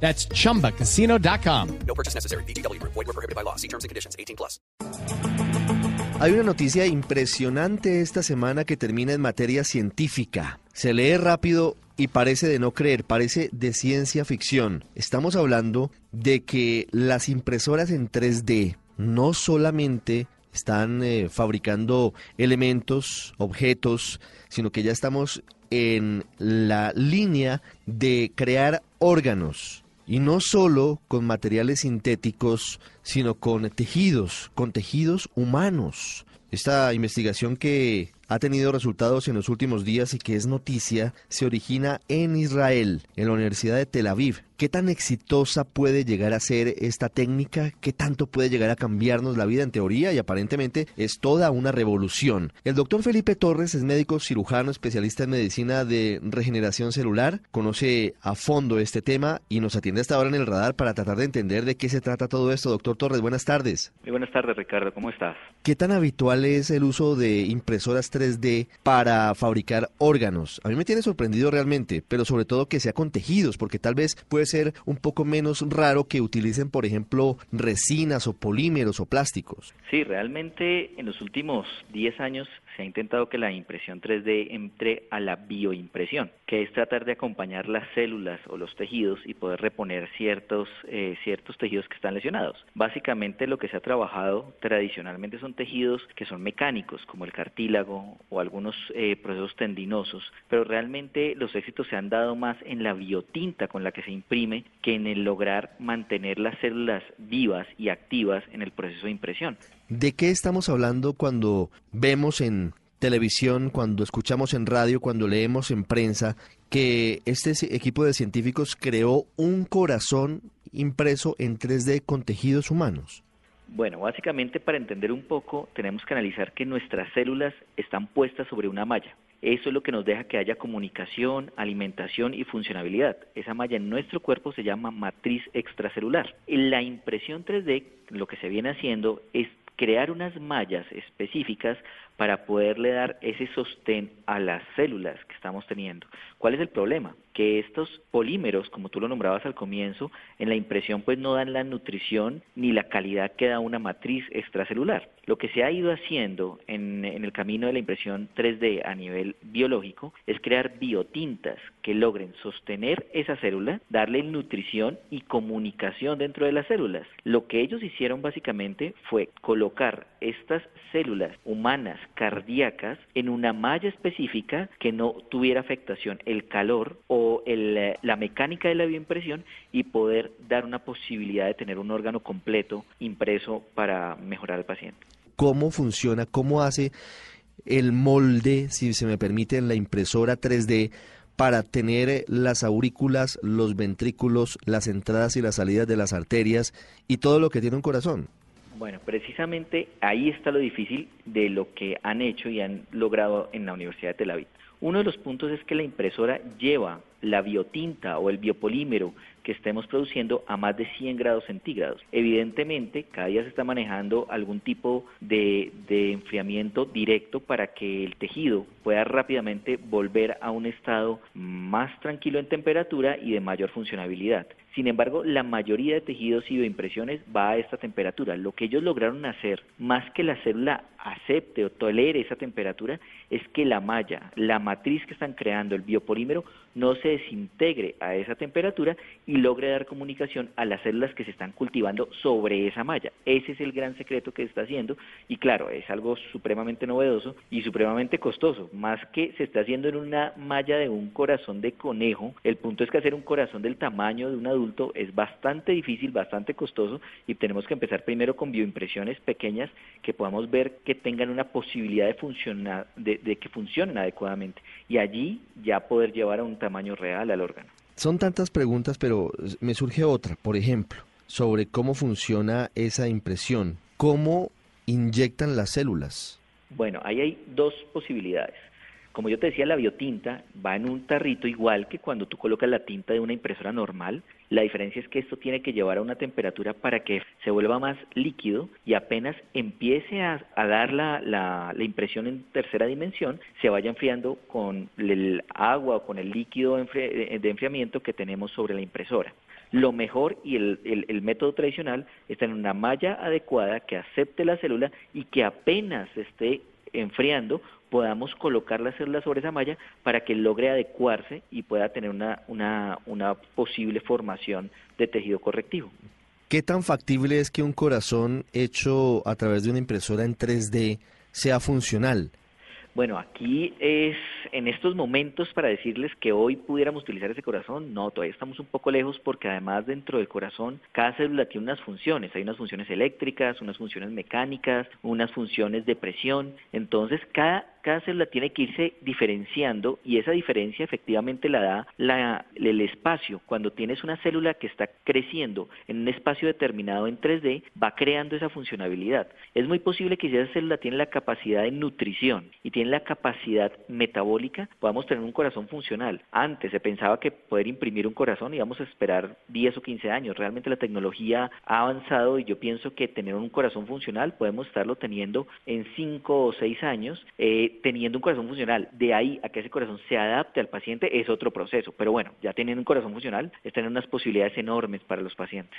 That's chumbacasino.com. No purchase necessary. BGW. Void were prohibited by law. See terms and conditions. 18 plus. Hay una noticia impresionante esta semana que termina en materia científica. Se lee rápido y parece de no creer, parece de ciencia ficción. Estamos hablando de que las impresoras en 3D no solamente están eh, fabricando elementos, objetos, sino que ya estamos en la línea de crear órganos. Y no solo con materiales sintéticos, sino con tejidos, con tejidos humanos. Esta investigación que ha tenido resultados en los últimos días y que es noticia, se origina en Israel, en la Universidad de Tel Aviv. ¿Qué tan exitosa puede llegar a ser esta técnica? ¿Qué tanto puede llegar a cambiarnos la vida en teoría? Y aparentemente es toda una revolución. El doctor Felipe Torres es médico cirujano, especialista en medicina de regeneración celular, conoce a fondo este tema y nos atiende hasta ahora en el radar para tratar de entender de qué se trata todo esto. Doctor Torres, buenas tardes. Muy buenas tardes, Ricardo. ¿Cómo estás? ¿Qué tan habitual es el uso de impresoras 3D para fabricar órganos? A mí me tiene sorprendido realmente, pero sobre todo que sea con tejidos, porque tal vez puede ser un poco menos raro que utilicen, por ejemplo, resinas o polímeros o plásticos. Sí, realmente en los últimos 10 años se ha intentado que la impresión 3D entre a la bioimpresión, que es tratar de acompañar las células o los tejidos y poder reponer ciertos, eh, ciertos tejidos que están lesionados. Básicamente lo que se ha trabajado tradicionalmente son tejidos que son mecánicos, como el cartílago o algunos eh, procesos tendinosos, pero realmente los éxitos se han dado más en la biotinta con la que se imprime que en el lograr mantener las células vivas y activas en el proceso de impresión. ¿De qué estamos hablando cuando vemos en televisión, cuando escuchamos en radio, cuando leemos en prensa que este equipo de científicos creó un corazón impreso en 3D con tejidos humanos? Bueno, básicamente para entender un poco tenemos que analizar que nuestras células están puestas sobre una malla. Eso es lo que nos deja que haya comunicación, alimentación y funcionabilidad. Esa malla en nuestro cuerpo se llama matriz extracelular. La impresión 3D lo que se viene haciendo es crear unas mallas específicas para poderle dar ese sostén a las células que estamos teniendo. ¿Cuál es el problema? Que estos polímeros, como tú lo nombrabas al comienzo, en la impresión pues no dan la nutrición ni la calidad que da una matriz extracelular. Lo que se ha ido haciendo en, en el camino de la impresión 3D a nivel biológico es crear biotintas que logren sostener esa célula, darle nutrición y comunicación dentro de las células. Lo que ellos hicieron básicamente fue colocar estas células humanas cardíacas en una malla específica que no tuviera afectación el calor o el, la mecánica de la bioimpresión y poder dar una posibilidad de tener un órgano completo impreso para mejorar al paciente. ¿Cómo funciona? ¿Cómo hace el molde, si se me permite, en la impresora 3D para tener las aurículas, los ventrículos, las entradas y las salidas de las arterias y todo lo que tiene un corazón? Bueno, precisamente ahí está lo difícil de lo que han hecho y han logrado en la Universidad de Tel Aviv. Uno de los puntos es que la impresora lleva la biotinta o el biopolímero que estemos produciendo a más de 100 grados centígrados. Evidentemente, cada día se está manejando algún tipo de, de, enfriamiento directo para que el tejido pueda rápidamente volver a un estado más tranquilo en temperatura y de mayor funcionabilidad. Sin embargo, la mayoría de tejidos y bioimpresiones va a esta temperatura. Lo que ellos lograron hacer, más que la célula acepte o tolere esa temperatura, es que la malla, la matriz que están creando, el biopolímero, no se desintegre a esa temperatura y logre dar comunicación a las células que se están cultivando sobre esa malla. Ese es el gran secreto que está haciendo y claro, es algo supremamente novedoso y supremamente costoso, más que se está haciendo en una malla de un corazón de conejo, el punto es que hacer un corazón del tamaño de un adulto es bastante difícil, bastante costoso y tenemos que empezar primero con bioimpresiones pequeñas que podamos ver que tengan una posibilidad de funcionar, de, de que funcionen adecuadamente y allí ya poder llevar a un tamaño real al órgano. Son tantas preguntas, pero me surge otra, por ejemplo, sobre cómo funciona esa impresión. ¿cómo inyectan las células? Bueno, ahí hay dos posibilidades. Como yo te decía, la biotinta va en un tarrito igual que cuando tú colocas la tinta de una impresora normal. La diferencia es que esto tiene que llevar a una temperatura para que se vuelva más líquido y apenas empiece a, dar la, impresión en tercera dimensión, se vaya enfriando con el agua o con el líquido de enfriamiento que tenemos sobre la impresora. Lo mejor y el, el, método tradicional es tener una malla adecuada que acepte la célula y que apenas esté enfriando podamos colocar la célula sobre esa malla para que logre adecuarse y pueda tener una, una, una posible formación de tejido correctivo. ¿Qué tan factible es que un corazón hecho a través de una impresora en 3D sea funcional? Bueno, aquí es en estos momentos para decirles que hoy pudiéramos utilizar ese corazón, no, todavía estamos un poco lejos porque además dentro del corazón cada célula tiene unas funciones, hay unas funciones eléctricas, unas funciones mecánicas, unas funciones de presión, entonces cada célula tiene que irse diferenciando y esa diferencia efectivamente la da la, el espacio. Cuando tienes una célula que está creciendo en un espacio determinado en 3D, va creando esa funcionabilidad. Es muy posible que si esa célula tiene la capacidad de nutrición y tiene la capacidad metabólica, podamos tener un corazón funcional. Antes se pensaba que poder imprimir un corazón íbamos a esperar 10 o 15 años. Realmente la tecnología ha avanzado y yo pienso que tener un corazón funcional podemos estarlo teniendo en 5 o 6 años. Eh, teniendo un corazón funcional, de ahí a que ese corazón se adapte al paciente es otro proceso. Pero bueno, ya teniendo un corazón funcional, están unas posibilidades enormes para los pacientes.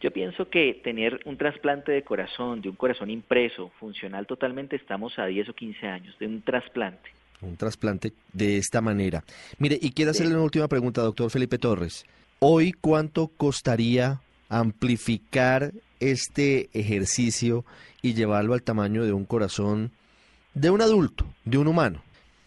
Yo pienso que tener un trasplante de corazón, de un corazón impreso, funcional totalmente, estamos a 10 o 15 años trasplante. Un trasplante de esta manera. Mire, y quiero hacerle una última pregunta, doctor Felipe Torres. Hoy, ¿cuánto costaría amplificar este ejercicio y llevarlo al tamaño de un corazón de un adulto, de un humano.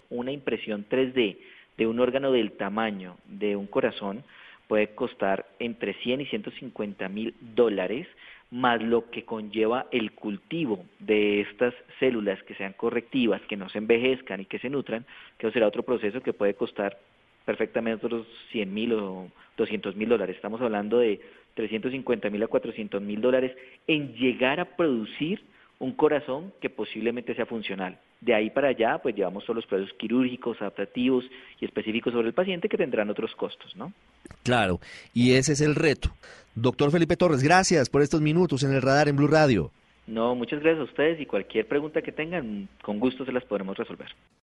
Una impresión 3D de un órgano del tamaño de un corazón puede costar entre 100 y 150 mil dólares, más lo que conlleva el cultivo de estas células que sean correctivas, que no se envejezcan y que se nutran, que será otro proceso que puede costar perfectamente otros 100 mil o 200 mil dólares. Estamos hablando de 350 mil a 400 mil dólares en llegar a producir un corazón que posiblemente sea funcional. De ahí para allá, pues llevamos todos los procesos quirúrgicos, adaptativos y específicos sobre el paciente que tendrán otros costos, ¿no? Claro, y ese es el reto. Doctor Felipe Torres, gracias por estos minutos en el radar en Blue Radio. No, muchas gracias a ustedes y cualquier pregunta que tengan, con gusto se las podremos resolver.